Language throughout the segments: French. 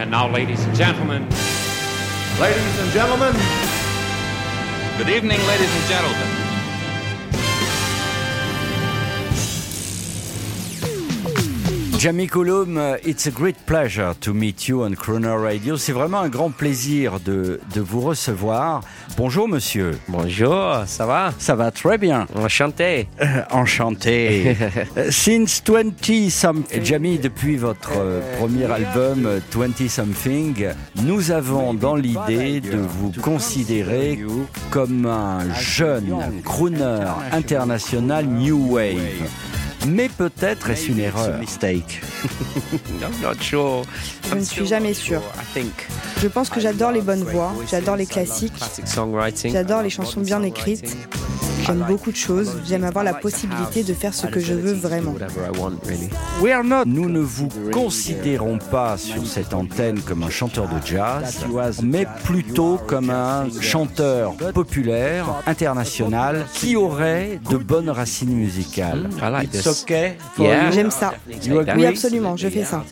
And now, ladies and gentlemen. Ladies and gentlemen. Good evening, ladies and gentlemen. Jamie Coulomb, it's a great pleasure to meet you on Croner Radio. C'est vraiment un grand plaisir de, de vous recevoir. Bonjour monsieur. Bonjour, ça va? Ça va très bien. Enchanté. Euh, enchanté. Since 20 something, Jamie, depuis votre euh, premier album 20 something, nous avons dans l'idée de vous considérer comme un jeune crooner international New Wave. Mais peut-être est-ce une erreur. Mistake. Je ne suis jamais sûr. Je pense que j'adore les bonnes voix, j'adore les classiques, j'adore les chansons bien écrites. J'aime beaucoup de choses, j'aime avoir la possibilité de faire ce que je veux vraiment. Nous ne vous considérons pas sur cette antenne comme un chanteur de jazz, mais plutôt comme un chanteur populaire, international, qui aurait de bonnes racines musicales. J'aime ça. Oui, absolument, je fais ça.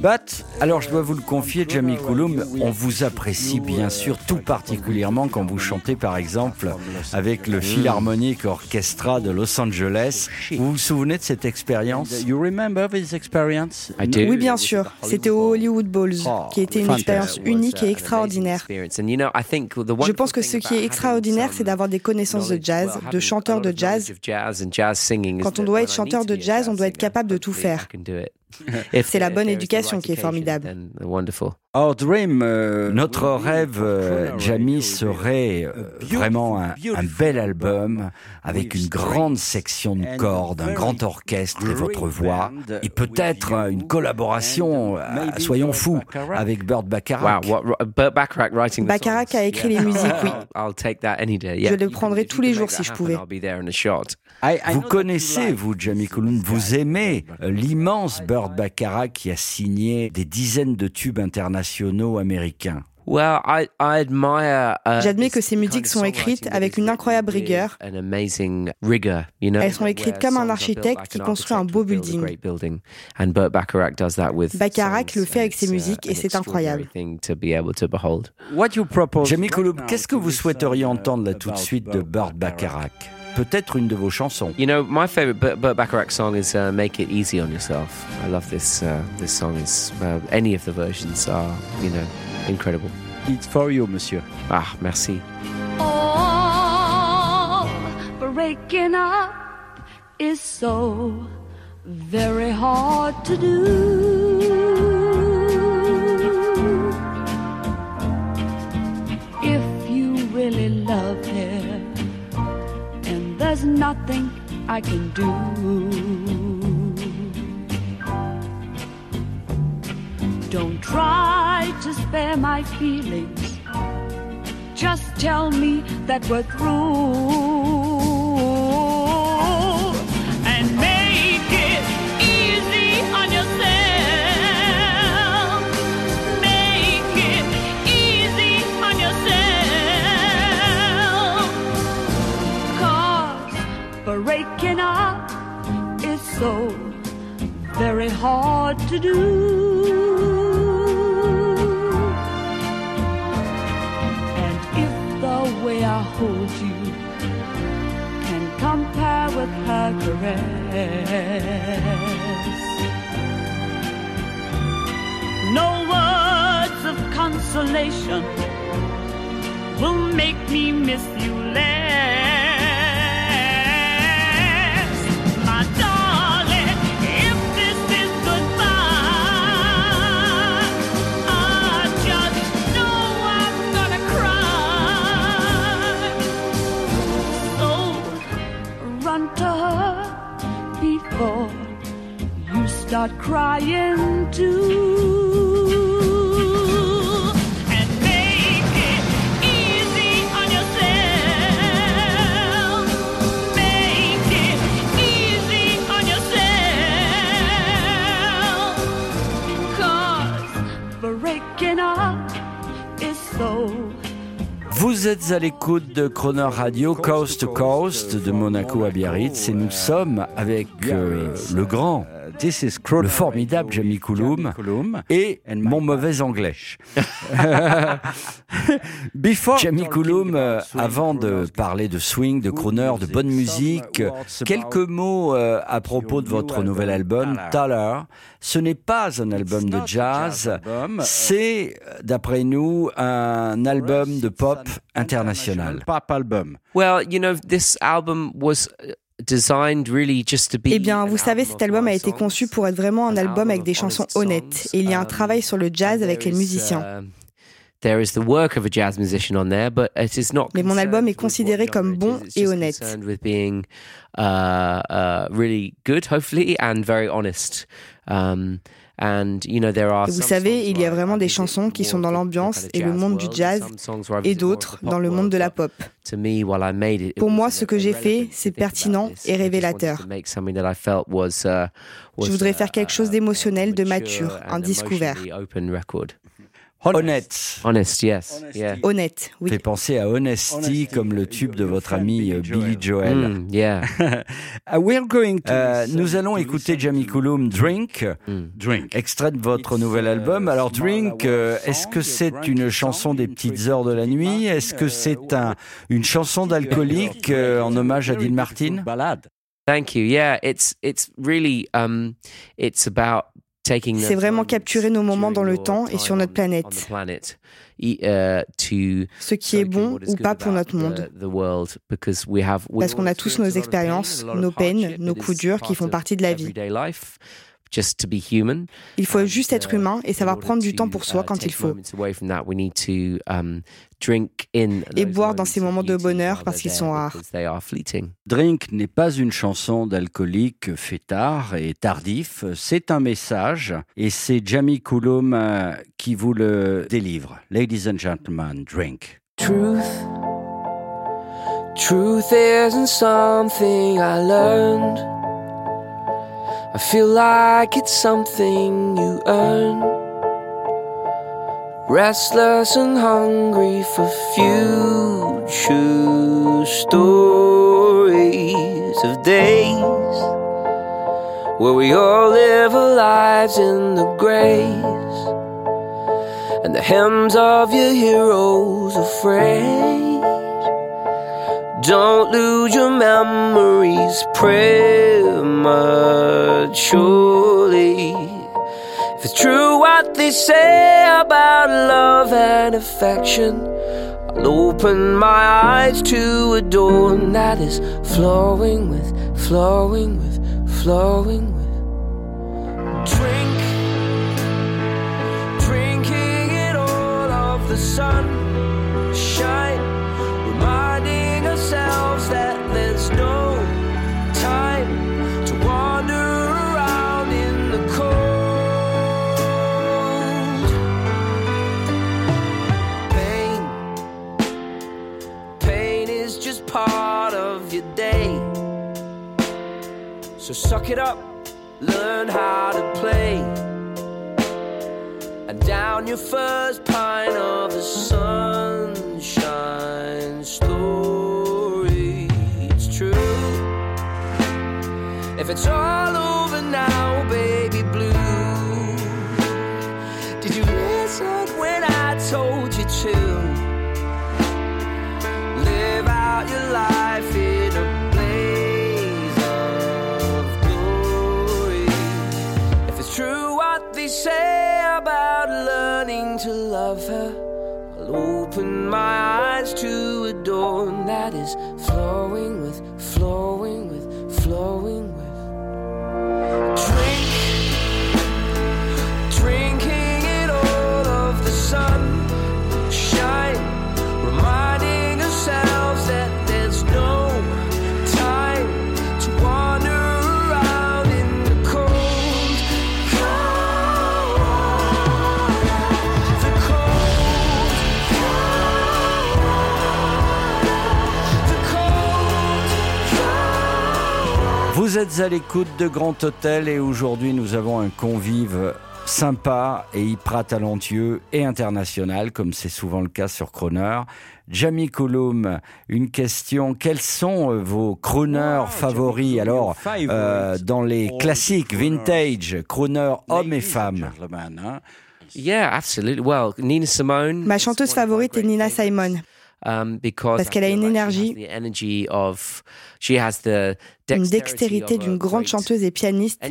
But, alors je dois vous le confier, Jamie Coulomb, on vous apprécie bien sûr tout particulièrement quand vous chantez par exemple avec le Philharmonique Orchestra de Los Angeles. Vous vous souvenez de cette expérience? You remember this experience? Oui, bien sûr. C'était au Hollywood Bowls, qui était une expérience unique et extraordinaire. Je pense que ce qui est extraordinaire, c'est d'avoir des connaissances de jazz, de chanteurs de jazz. Quand on doit être chanteur de jazz, on doit être capable de tout faire. C'est la bonne éducation qui est formidable. Our dream, euh, notre rêve, euh, Jamie, serait euh, vraiment un, un, bel album avec une grande section de cordes, un grand orchestre et votre voix, et peut-être une collaboration, soyons fous, avec Burt Bacharach. Bacharach a écrit les musiques, oui. Je le prendrai tous les jours si je pouvais. Vous connaissez, vous, Jamie Cullum, vous aimez l'immense Burt Bacharach qui a signé des dizaines de tubes internationaux américains. Uh, J'admets que ces musiques sont écrites avec une incroyable rigueur. Elles sont écrites comme un architecte qui construit un beau building. Bacharach le fait avec ses musiques et c'est incroyable. Jamie Cullum, qu'est-ce que vous souhaiteriez entendre là tout de suite de Burt Bacharach? Peut-être une de vos chansons. You know, my favorite Burt Bacharach song is uh, "Make It Easy on Yourself." I love this. Uh, this song is uh, any of the versions are, you know, incredible. It's for you, monsieur. Ah, merci. Oh, breaking up is so very hard to do. I can do. Don't try to spare my feelings. Just tell me that we're through. To do. And if the way I hold you can compare with her caress, no words of consolation will make me miss you less. Start crying too. Êtes à l'écoute de Croner Radio Coast to Coast de Monaco à Biarritz et nous sommes avec euh, le grand This is le formidable Jamie Cullum et mon mauvais anglais. Before Jamie Cullum, euh, avant de parler de swing, de crooner, de bonne musique, quelques mots euh, à propos de votre nouvel album, Taller. Ce n'est pas un album de jazz, c'est, d'après nous, un album de pop international. Pop album. Well, you know, this album was eh bien, vous savez, cet album a été conçu pour être vraiment un album avec des chansons honnêtes. Et il y a un um, travail sur le jazz avec les musiciens. Mais mon album est considéré comme bon et honnête. Uh, uh, vous savez, il y a vraiment des chansons qui sont dans l'ambiance et le monde du jazz et d'autres dans le monde de la pop. Pour moi, ce que j'ai fait, c'est pertinent et révélateur. Je voudrais faire quelque chose d'émotionnel, de mature, un disque ouvert. Honnête. Honest, yes. Honnête, oui. Fait penser à Honesty comme le tube de votre ami euh, Billy Joel. Mm, yeah. Uh, we're going euh, nous allons écouter Jamie Cullum Drink, mm. Drink, extrait de votre nouvel album. Alors Drink, euh, est-ce que c'est une chanson des petites heures de la nuit? Est-ce que c'est un, une chanson d'alcoolique en hommage à Dean Martin Balade. Thank you. Yeah, it's it's really um, it's about c'est vraiment capturer nos moments dans le temps et sur notre planète. Uh, Ce qui est bon ou pas pour notre monde. Parce qu'on a tous nos expériences, nos peines, nos coups durs qui font partie de la vie. Il faut juste être humain et savoir prendre du temps pour soi uh, quand il faut. Um, et boire dans ces moments de bonheur parce qu'ils sont rares. Drink n'est pas une chanson d'alcoolique fêtard et tardif, c'est un message et c'est Jamie Cullum euh, qui vous le délivre. Ladies and gentlemen, drink. Truth. Truth isn't something I learned. I feel like it's something you earn. Restless and hungry for future stories of days where we all live our lives in the grace and the hymns of your heroes afraid. Don't lose your memories prematurely. If it's true what they say about love and affection, I'll open my eyes to a door that is flowing with, flowing with, flowing with. Drink, drinking it all of the sun. So suck it up, learn how to play. And down your first pint of the sunshine story. It's true. If it's all to a door that is flowing with, flowing with, flowing Vous êtes à l'écoute de Grand Hôtel et aujourd'hui nous avons un convive sympa et hyper talentueux et international, comme c'est souvent le cas sur Croner. Jamie Cullum, une question. Quels sont euh, vos crooners favoris? Alors, euh, dans les classiques vintage, crooners hommes et femmes Yeah, absolutely. Well, Nina Simone. Ma chanteuse favorite est Nina Simone. Um, parce qu'elle a une énergie, une dextérité d'une grande chanteuse et pianiste. Et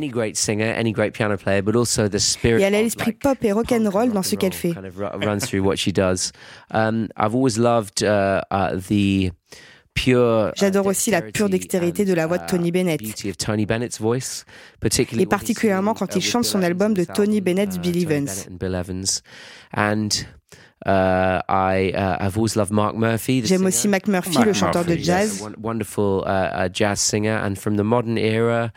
elle a l'esprit pop et rock'n'roll dans ce qu'elle fait. J'adore aussi la pure dextérité de la voix de Tony uh, Bennett. Et particulièrement quand il chante son album de Tony Bennett's Bill Evans. Uh, I, uh, I've always loved Mark Murphy. J'aime aussi Mac Murphy, Mark le chanteur Murphy, de jazz. Yes. Wonderful uh, jazz singer, and from the modern era.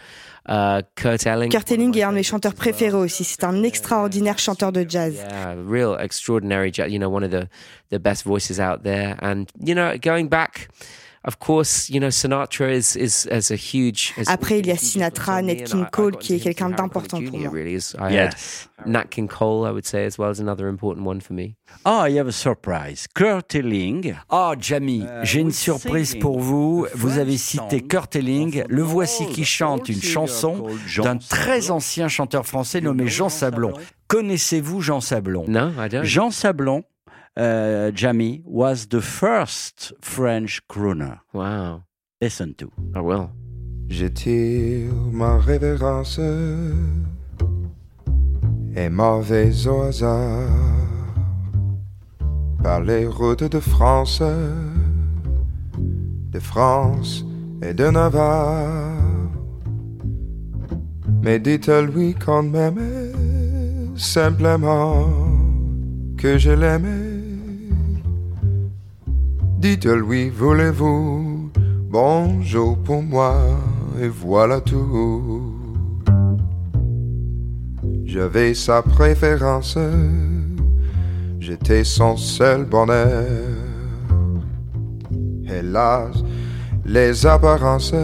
Uh, Kurt Elling. Kurt Elling est un de mes chanteurs préférés aussi. C'est un extraordinaire chanteur de jazz. Yeah, real extraordinary, you know, one of the the best voices out there. And you know, going back. Après, il y a Sinatra, Nat King Cole, qui est quelqu'un d'important pour moi. Yes. Nat King Cole, I would say, as well, is another important one for me. Oh, I have a surprise. Kurt Elling. Oh, Jamie, euh, j'ai une surprise pour vous. Vous avez cité Kurt Elling. Le voici qui chante une chanson d'un très ancien chanteur français nommé Jean Sablon. Connaissez-vous Jean Sablon? Non, I don't. Jean Sablon uh, Jamie, was the first French crooner. Wow. Listen to. I will. J'étire ma révérence et mauvais au hasard par les routes de France, de France et de Navarre. Mais dites-lui qu'on m'aimait simplement que je l'aimais Dites-lui, voulez-vous? Bonjour pour moi, et voilà tout. J'avais sa préférence, j'étais son seul bonheur. Hélas, les apparences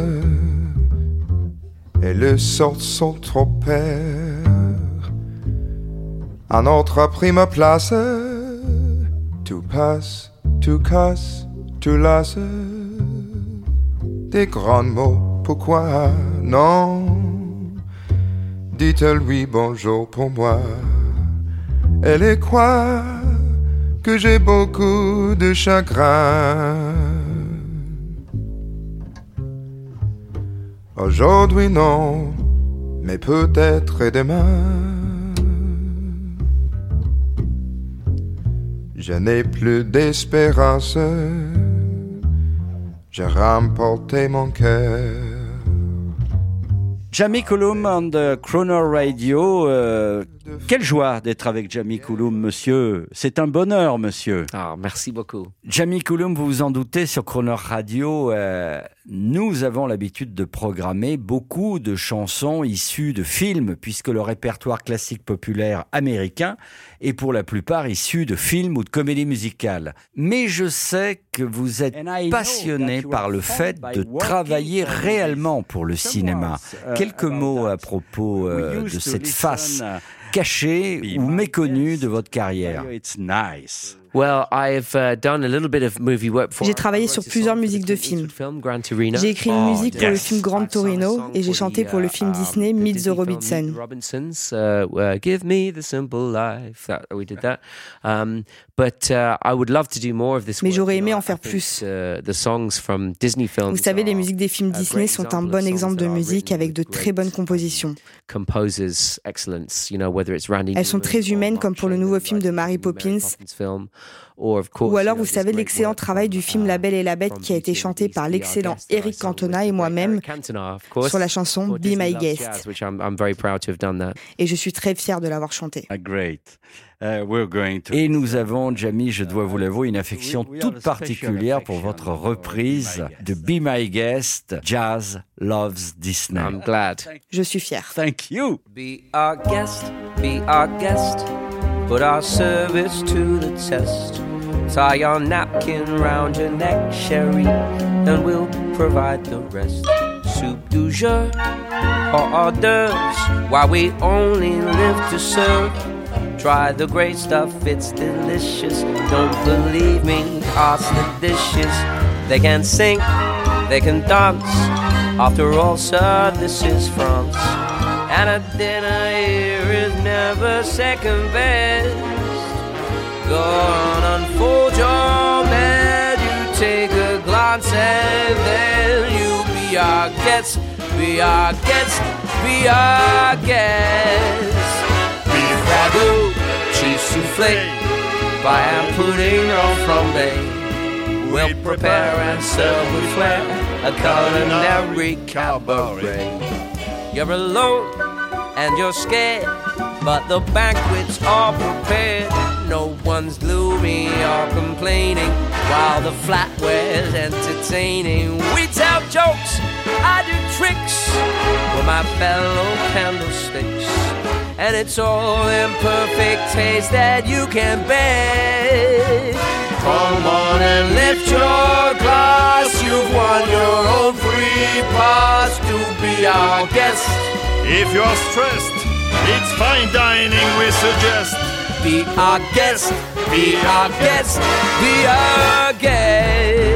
et le sort sont trop pères. A pris ma place, tout passe, tout casse tu lasses des grands mots, pourquoi non? Dites-lui bonjour pour moi. Elle est quoi que j'ai beaucoup de chagrin. Aujourd'hui non, mais peut-être demain. Je n'ai plus d'espérance j'ai remporté mon cœur. Jamie on the Chrono Radio. Euh, quelle joie d'être avec Jamie Cullum, monsieur. C'est un bonheur, monsieur. Ah, merci beaucoup. Jamie Cullum, vous vous en doutez, sur Chrono Radio, euh, nous avons l'habitude de programmer beaucoup de chansons issues de films, puisque le répertoire classique populaire américain est pour la plupart issu de films ou de comédies musicales. Mais je sais que vous êtes passionné par le fait de travailler réellement pour le cinéma. Uh, Quelques mots à propos euh, de cette face cachée ou méconnue de votre carrière. J'ai travaillé sur plusieurs musiques de films. J'ai écrit une oh, musique pour le film Grand Torino et j'ai chanté pour le film uh, Disney Meet the Robinsons. Mais j'aurais aimé en faire plus. Uh, Vous savez, les musiques des films Disney sont un bon exemple de musique avec de très bonnes compositions. Elles sont très humaines comme pour le nouveau film de Mary Poppins ou alors, vous savez, l'excellent travail du film La Belle et la Bête qui a été chanté par l'excellent Eric Cantona et moi-même sur la chanson Be My Guest. Et je suis très fier de l'avoir chanté. Ah, uh, et nous avons, Jamie, je dois vous l'avouer, une affection toute particulière pour votre reprise de Be My Guest, Jazz Loves Disney. I'm glad. Je suis fier. Thank you. Be our guest, be our guest. Put our service to the test. Tie your napkin round your neck, Sherry, and we'll provide the rest. soup du jour or hors d'oeuvres. While we only live to serve. Try the great stuff, it's delicious. Don't believe me, ask the dishes. They can sing, they can dance. After all, sir, this is France. And a dinner here never second best. Go on, unfold your bed. You take a glance and then you be our guest. Be our guest. Be our guest. Beef ragout, cheese souffle, by pudding or flambe. We'll prepare and serve with flair a culinary cabaret. You're alone and you're scared, but the banquets are prepared. No one's gloomy or complaining while the flatware's entertaining. We tell jokes, I do tricks with my fellow candlesticks. And it's all in perfect taste that you can bear. Come on and lift your glass, you've won your own free pass to be our guest. If you're stressed, it's fine dining we suggest. Be our guest, be our guest, be our guest.